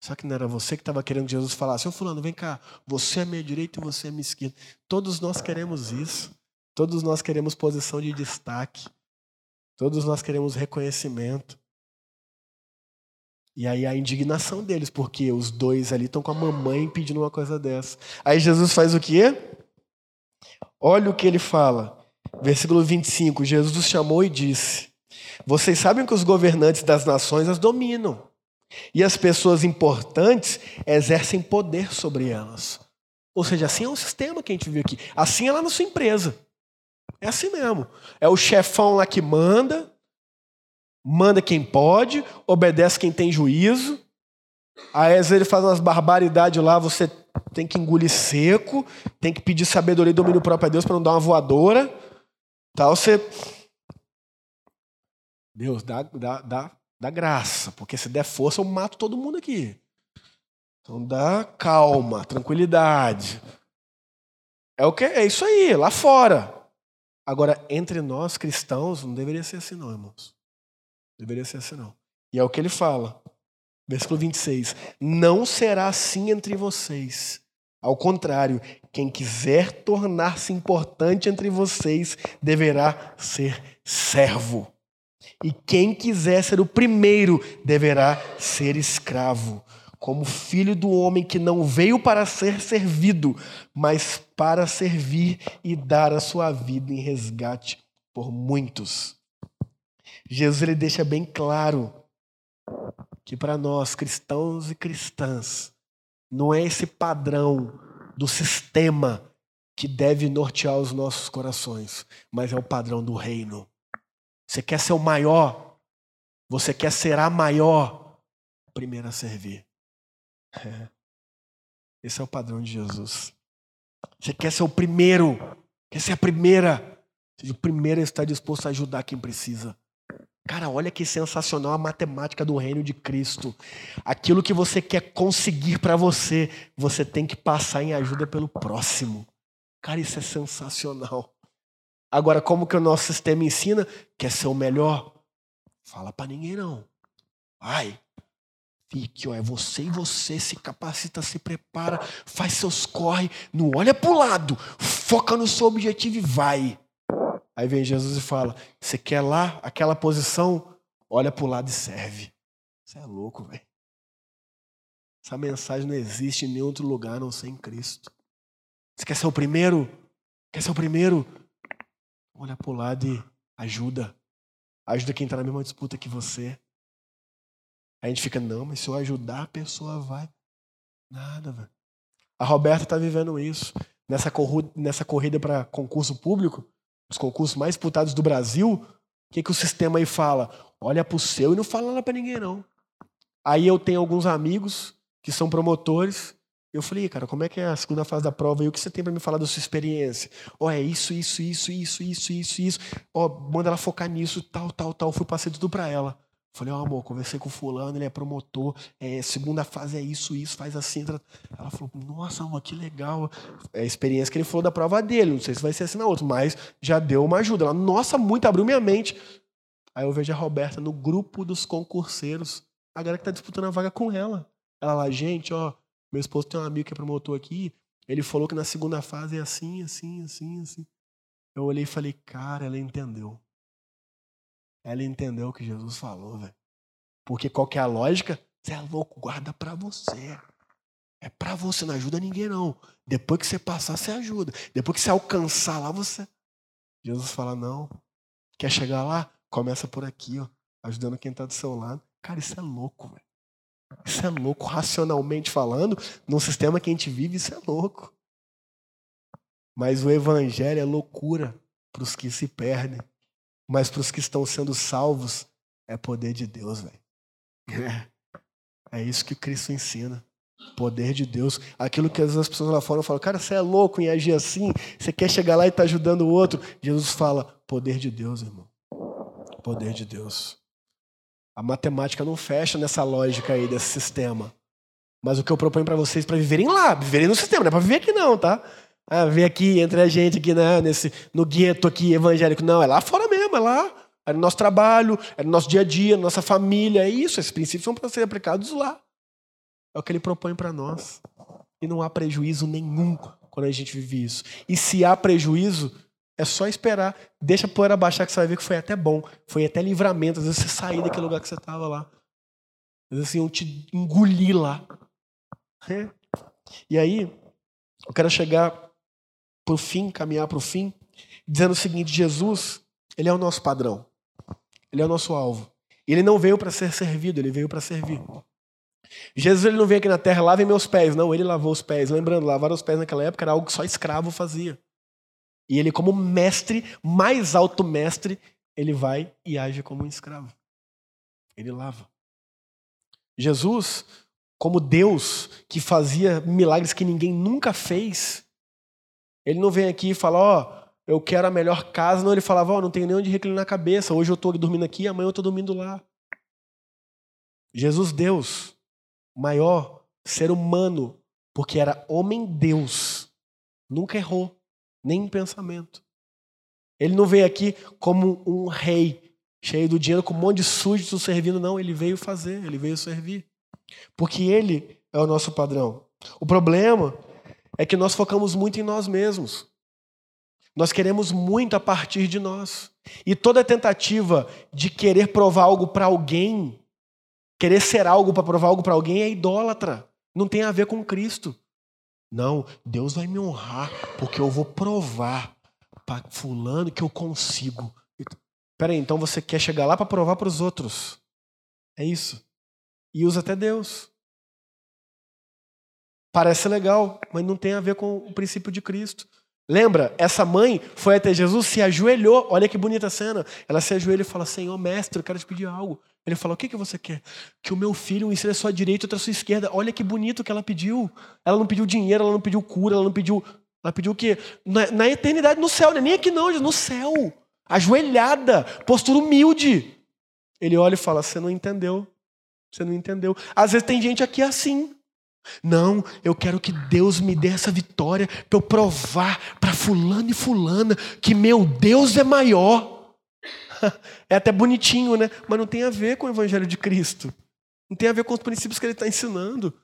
Speaker 1: Só que não era você que estava querendo que Jesus falasse, ô fulano, vem cá, você é minha direita e você é minha esquerda. Todos nós queremos isso. Todos nós queremos posição de destaque. Todos nós queremos reconhecimento. E aí a indignação deles, porque os dois ali estão com a mamãe pedindo uma coisa dessa. Aí Jesus faz o quê? Olha o que ele fala. Versículo 25: Jesus os chamou e disse: Vocês sabem que os governantes das nações as dominam, e as pessoas importantes exercem poder sobre elas. Ou seja, assim é o sistema que a gente viu aqui. Assim é lá na sua empresa. É assim mesmo. É o chefão lá que manda, manda quem pode, obedece quem tem juízo. Aí às vezes ele faz umas barbaridades lá, você tem que engolir seco, tem que pedir sabedoria e domínio próprio a Deus para não dar uma voadora. Tal, você. Deus, dá, dá, dá, dá graça, porque se der força eu mato todo mundo aqui. Então dá calma, tranquilidade. É o que é isso aí, lá fora. Agora, entre nós cristãos, não deveria ser assim, não, irmãos. Deveria ser assim, não. E é o que ele fala. Versículo 26. Não será assim entre vocês. Ao contrário, quem quiser tornar-se importante entre vocês deverá ser servo. E quem quiser ser o primeiro deverá ser escravo, como filho do homem que não veio para ser servido, mas para servir e dar a sua vida em resgate por muitos. Jesus ele deixa bem claro que para nós, cristãos e cristãs, não é esse padrão do sistema que deve nortear os nossos corações, mas é o padrão do reino. Você quer ser o maior, você quer ser a maior, primeiro a servir. É. Esse é o padrão de Jesus. Você quer ser o primeiro, quer ser a primeira. O primeiro a estar disposto a ajudar quem precisa. Cara, olha que sensacional a matemática do reino de Cristo. Aquilo que você quer conseguir para você, você tem que passar em ajuda pelo próximo. Cara, isso é sensacional. Agora, como que o nosso sistema ensina? Quer ser o melhor? Fala para ninguém não. Vai. Fique, ó, é você e você se capacita, se prepara, faz seus corre, não olha para o lado, foca no seu objetivo e vai. Aí vem Jesus e fala: Você quer lá aquela posição? Olha para o lado e serve. Você é louco, velho. Essa mensagem não existe em nenhum outro lugar não ser em Cristo. Você quer ser o primeiro? Quer ser o primeiro? Olha para o lado e ajuda. Ajuda quem está na mesma disputa que você. A gente fica, não, mas se eu ajudar, a pessoa vai. Nada, velho. A Roberta está vivendo isso. Nessa, nessa corrida para concurso público, os concursos mais disputados do Brasil, o que, que o sistema aí fala? Olha para o seu e não fala nada para ninguém, não. Aí eu tenho alguns amigos que são promotores. Eu falei, cara, como é que é a segunda fase da prova? E o que você tem para me falar da sua experiência? Ó, oh, é isso, isso, isso, isso, isso, isso, isso. Ó, oh, manda ela focar nisso, tal, tal, tal. Fui passei tudo para ela. Falei, ó, oh, amor, conversei com o fulano, ele é promotor, é, segunda fase é isso, isso, faz assim. Ela falou, nossa, amor, que legal. É a experiência que ele falou da prova dele, não sei se vai ser assim na outra, mas já deu uma ajuda. Ela, nossa, muito, abriu minha mente. Aí eu vejo a Roberta no grupo dos concurseiros, a galera que tá disputando a vaga com ela. Ela lá, gente, ó, meu esposo tem um amigo que é promotor aqui, ele falou que na segunda fase é assim, assim, assim, assim. Eu olhei e falei, cara, ela entendeu. Ela entendeu o que Jesus falou, velho. Porque qual que é a lógica? Você é louco, guarda para você. É para você, não ajuda ninguém não. Depois que você passar, você ajuda. Depois que você alcançar lá, você. Jesus fala: não. Quer chegar lá? Começa por aqui, ó. Ajudando quem está do seu lado. Cara, isso é louco, velho. Isso é louco, racionalmente falando, num sistema que a gente vive, isso é louco. Mas o evangelho é loucura para os que se perdem. Mas para os que estão sendo salvos, é poder de Deus, velho. É. é isso que Cristo ensina. Poder de Deus. Aquilo que as pessoas lá fora falam, cara, você é louco em agir assim? Você quer chegar lá e estar tá ajudando o outro? Jesus fala, poder de Deus, irmão. Poder de Deus. A matemática não fecha nessa lógica aí desse sistema. Mas o que eu proponho para vocês para viverem lá, viverem no sistema, não é para viver aqui não, tá? Ah, ver aqui entre a gente aqui né, nesse no gueto aqui evangélico, não, é lá fora mesmo, é lá, é no nosso trabalho, é no nosso dia a dia, nossa família, é isso, esses princípios são para serem aplicados lá. É o que ele propõe para nós. E não há prejuízo nenhum quando a gente vive isso. E se há prejuízo, é só esperar. Deixa a poeira baixar que você vai ver que foi até bom. Foi até livramento. Às vezes você sair daquele lugar que você estava lá. Às vezes assim, eu te engoli lá. E aí, eu quero chegar para o fim, caminhar para o fim, dizendo o seguinte: Jesus, ele é o nosso padrão. Ele é o nosso alvo. Ele não veio para ser servido, ele veio para servir. Jesus ele não veio aqui na terra, lavem meus pés. Não, ele lavou os pés. Lembrando, lavar os pés naquela época era algo que só escravo fazia. E ele, como mestre, mais alto mestre, ele vai e age como um escravo. Ele lava. Jesus, como Deus que fazia milagres que ninguém nunca fez, ele não vem aqui e fala, ó, oh, eu quero a melhor casa. Não, ele falava, ó, oh, não tenho nem onde reclinar a cabeça. Hoje eu estou dormindo aqui, amanhã eu estou dormindo lá. Jesus, Deus, maior ser humano, porque era homem-deus, nunca errou, nem em pensamento. Ele não veio aqui como um rei, cheio do dinheiro, com um monte de súditos servindo, não. Ele veio fazer, ele veio servir. Porque ele é o nosso padrão. O problema é que nós focamos muito em nós mesmos. Nós queremos muito a partir de nós. E toda tentativa de querer provar algo para alguém Querer ser algo para provar algo para alguém é idólatra. Não tem a ver com Cristo. Não, Deus vai me honrar porque eu vou provar para fulano que eu consigo. Peraí, então você quer chegar lá para provar para os outros. É isso. E usa até Deus. Parece legal, mas não tem a ver com o princípio de Cristo. Lembra? Essa mãe foi até Jesus, se ajoelhou. Olha que bonita cena. Ela se ajoelha e fala: Senhor, mestre, eu quero te pedir algo. Ele falou: O que, que você quer? Que o meu filho um ensine a sua direita e outra a sua esquerda. Olha que bonito que ela pediu. Ela não pediu dinheiro, ela não pediu cura, ela não pediu. Ela pediu o quê? Na, na eternidade, no céu, né? nem aqui não, no céu. Ajoelhada, postura humilde. Ele olha e fala: Você não entendeu. Você não entendeu. Às vezes tem gente aqui assim. Não, eu quero que Deus me dê essa vitória para eu provar para fulano e fulana que meu Deus é maior. É até bonitinho, né? Mas não tem a ver com o Evangelho de Cristo. Não tem a ver com os princípios que ele está ensinando.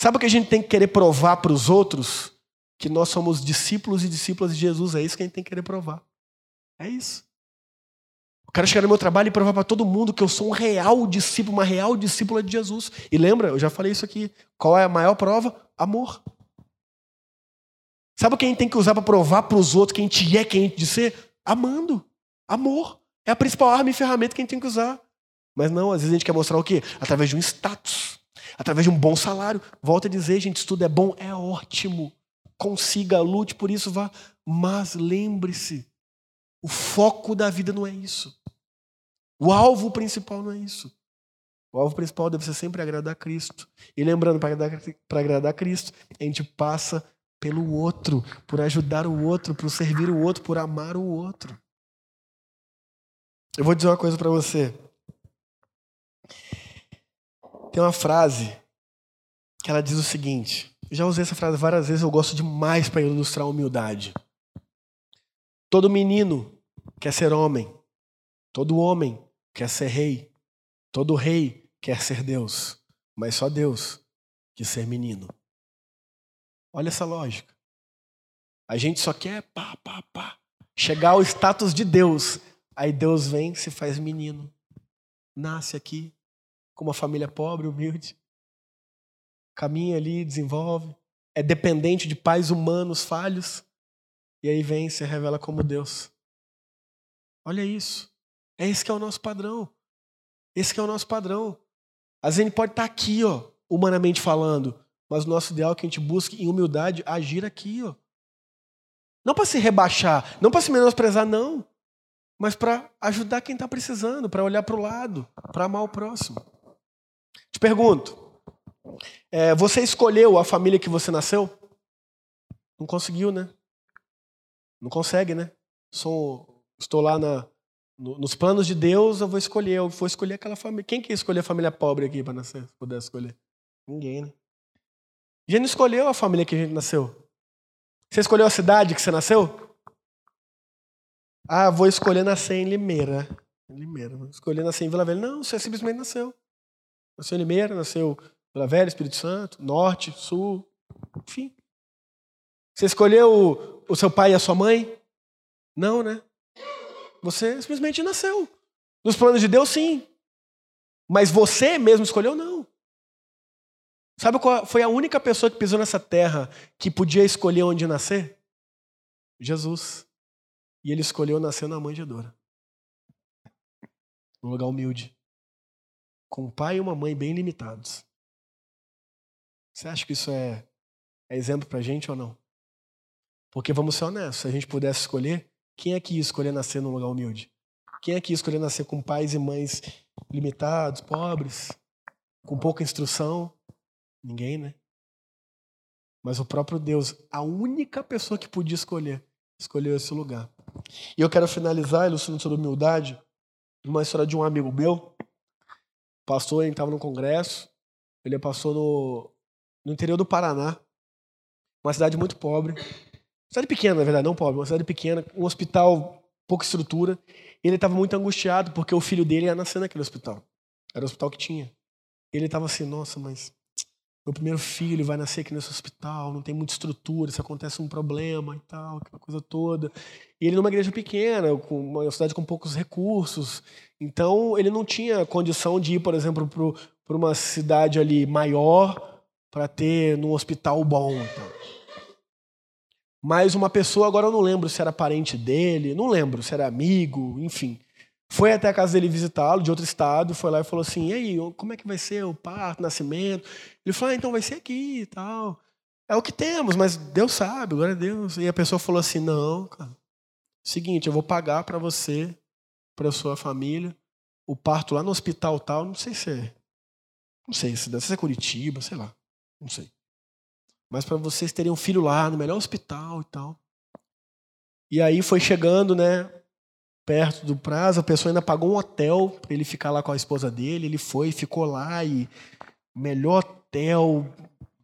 Speaker 1: Sabe o que a gente tem que querer provar para os outros? Que nós somos discípulos e discípulas de Jesus. É isso que a gente tem que querer provar. É isso. Eu quero chegar no meu trabalho e provar para todo mundo que eu sou um real discípulo, uma real discípula de Jesus. E lembra, eu já falei isso aqui. Qual é a maior prova? Amor. Sabe o que a gente tem que usar para provar para os outros que a gente é quem a gente de ser? Amando. Amor. É a principal arma e ferramenta que a gente tem que usar. Mas não, às vezes a gente quer mostrar o quê? Através de um status, através de um bom salário. Volta a dizer, gente, estudo é bom, é ótimo. Consiga, lute por isso, vá. Mas lembre-se, o foco da vida não é isso. O alvo principal não é isso. O alvo principal deve ser sempre agradar a Cristo. E lembrando, para agradar, para agradar a Cristo, a gente passa pelo outro, por ajudar o outro, por servir o outro, por amar o outro. Eu vou dizer uma coisa para você. Tem uma frase que ela diz o seguinte. Eu já usei essa frase várias vezes, eu gosto demais para ilustrar a humildade. Todo menino quer ser homem. Todo homem quer ser rei. Todo rei quer ser Deus. Mas só Deus quer ser menino. Olha essa lógica. A gente só quer pá, pá, pá, chegar ao status de Deus Aí Deus vem, se faz menino, nasce aqui, com uma família pobre, humilde, caminha ali, desenvolve, é dependente de pais humanos falhos, e aí vem e se revela como Deus. Olha isso. É esse que é o nosso padrão. Esse que é o nosso padrão. Às vezes a gente pode estar aqui, ó, humanamente falando, mas o nosso ideal é que a gente busque em humildade agir aqui, ó. Não para se rebaixar, não para se menosprezar, não mas para ajudar quem está precisando, para olhar para o lado, para amar o próximo. Te pergunto, é, você escolheu a família que você nasceu? Não conseguiu, né? Não consegue, né? Sou, estou lá na, no, nos planos de Deus, eu vou escolher, eu vou escolher aquela família. Quem que escolher a família pobre aqui para nascer, se pudesse escolher? Ninguém, né? A gente não escolheu a família que a gente nasceu. Você escolheu a cidade que você nasceu? Ah, vou escolher nascer em Limeira. Limeira. Escolher nascer em Vila Velha. Não, você simplesmente nasceu. Nasceu em Limeira, nasceu Vila Velha, Espírito Santo, Norte, Sul, enfim. Você escolheu o, o seu pai e a sua mãe? Não, né? Você simplesmente nasceu. Nos planos de Deus, sim. Mas você mesmo escolheu? Não. Sabe qual foi a única pessoa que pisou nessa terra que podia escolher onde nascer? Jesus. E ele escolheu nascer na manjedoura. Num lugar humilde. Com um pai e uma mãe bem limitados. Você acha que isso é, é exemplo pra gente ou não? Porque vamos ser honestos, se a gente pudesse escolher, quem é que ia escolher nascer num lugar humilde? Quem é que ia escolher nascer com pais e mães limitados, pobres, com pouca instrução? Ninguém, né? Mas o próprio Deus, a única pessoa que podia escolher, escolheu esse lugar. E eu quero finalizar, ilustrando sobre humildade, uma história de um amigo meu. Pastor, ele estava no congresso, ele passou no, no interior do Paraná, uma cidade muito pobre. Cidade pequena, na verdade, não pobre, uma cidade pequena, um hospital, pouca estrutura. Ele estava muito angustiado porque o filho dele ia nascer naquele hospital. Era o hospital que tinha. Ele estava assim, nossa, mas meu primeiro filho vai nascer aqui nesse hospital, não tem muita estrutura, se acontece um problema e tal, aquela coisa toda. E ele numa igreja pequena, com uma cidade com poucos recursos, então ele não tinha condição de ir, por exemplo, para uma cidade ali maior para ter num hospital bom. Então. Mas uma pessoa, agora eu não lembro se era parente dele, não lembro se era amigo, enfim. Foi até a casa dele visitá-lo, de outro estado, foi lá e falou assim: e aí, como é que vai ser o parto, o nascimento? Ele falou: ah, então vai ser aqui e tal. É o que temos, mas Deus sabe, glória a Deus. E a pessoa falou assim: não, cara. Seguinte, eu vou pagar para você, para sua família, o parto lá no hospital tal, não sei se é. Não sei se ser Curitiba, sei lá. Não sei. Mas para vocês terem um filho lá, no melhor hospital e tal. E aí foi chegando, né? Perto do prazo, a pessoa ainda pagou um hotel para ele ficar lá com a esposa dele. Ele foi, ficou lá e melhor hotel,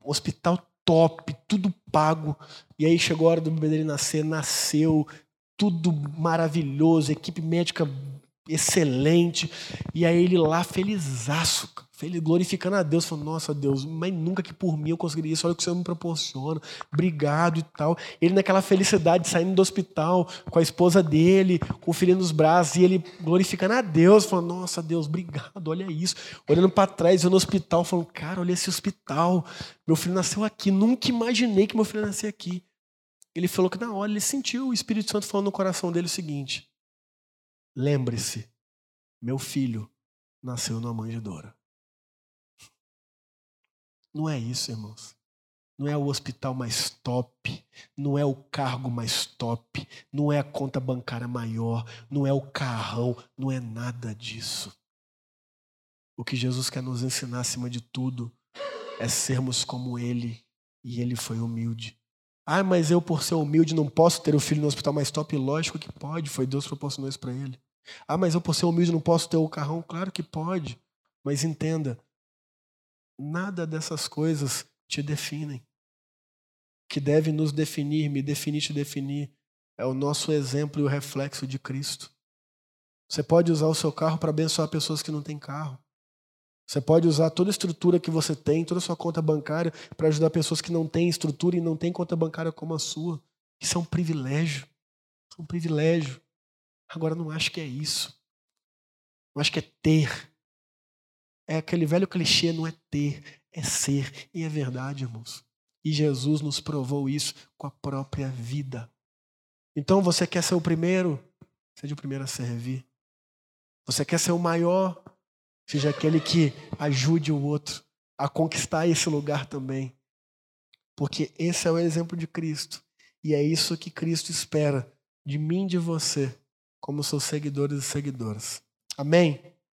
Speaker 1: hospital top, tudo pago. E aí chegou a hora do bebê dele nascer, nasceu, tudo maravilhoso, equipe médica excelente. E aí ele lá felizaço, feliz, glorificando a Deus, falando, nossa Deus, mas nunca que por mim eu conseguiria isso, olha o que o Senhor me proporciona, obrigado e tal. Ele naquela felicidade, saindo do hospital com a esposa dele, com o filho nos braços, e ele glorificando a Deus, falando, nossa Deus, obrigado, olha isso. Olhando para trás, eu no hospital, falando, cara, olha esse hospital, meu filho nasceu aqui, nunca imaginei que meu filho nascesse aqui. Ele falou que na hora ele sentiu o Espírito Santo falando no coração dele o seguinte: Lembre-se, meu filho nasceu numa manjedoura. Não é isso, irmãos. Não é o hospital mais top, não é o cargo mais top, não é a conta bancária maior, não é o carrão, não é nada disso. O que Jesus quer nos ensinar acima de tudo é sermos como Ele, e Ele foi humilde. Ah, mas eu, por ser humilde, não posso ter o filho no hospital mais top? Lógico que pode, foi Deus que proporcionou isso para ele. Ah, mas eu, por ser humilde, não posso ter o carrão? Claro que pode. Mas entenda, nada dessas coisas te definem. Que deve nos definir, me definir, te definir, é o nosso exemplo e o reflexo de Cristo. Você pode usar o seu carro para abençoar pessoas que não têm carro. Você pode usar toda a estrutura que você tem, toda a sua conta bancária, para ajudar pessoas que não têm estrutura e não têm conta bancária como a sua. Isso é um privilégio. É um privilégio. Agora, não acho que é isso. Não acho que é ter. É aquele velho clichê, não é ter, é ser. E é verdade, irmãos. E Jesus nos provou isso com a própria vida. Então, você quer ser o primeiro? Seja o primeiro a servir. Você quer ser o maior? Seja aquele que ajude o outro a conquistar esse lugar também. Porque esse é o exemplo de Cristo. E é isso que Cristo espera de mim e de você, como seus seguidores e seguidoras. Amém?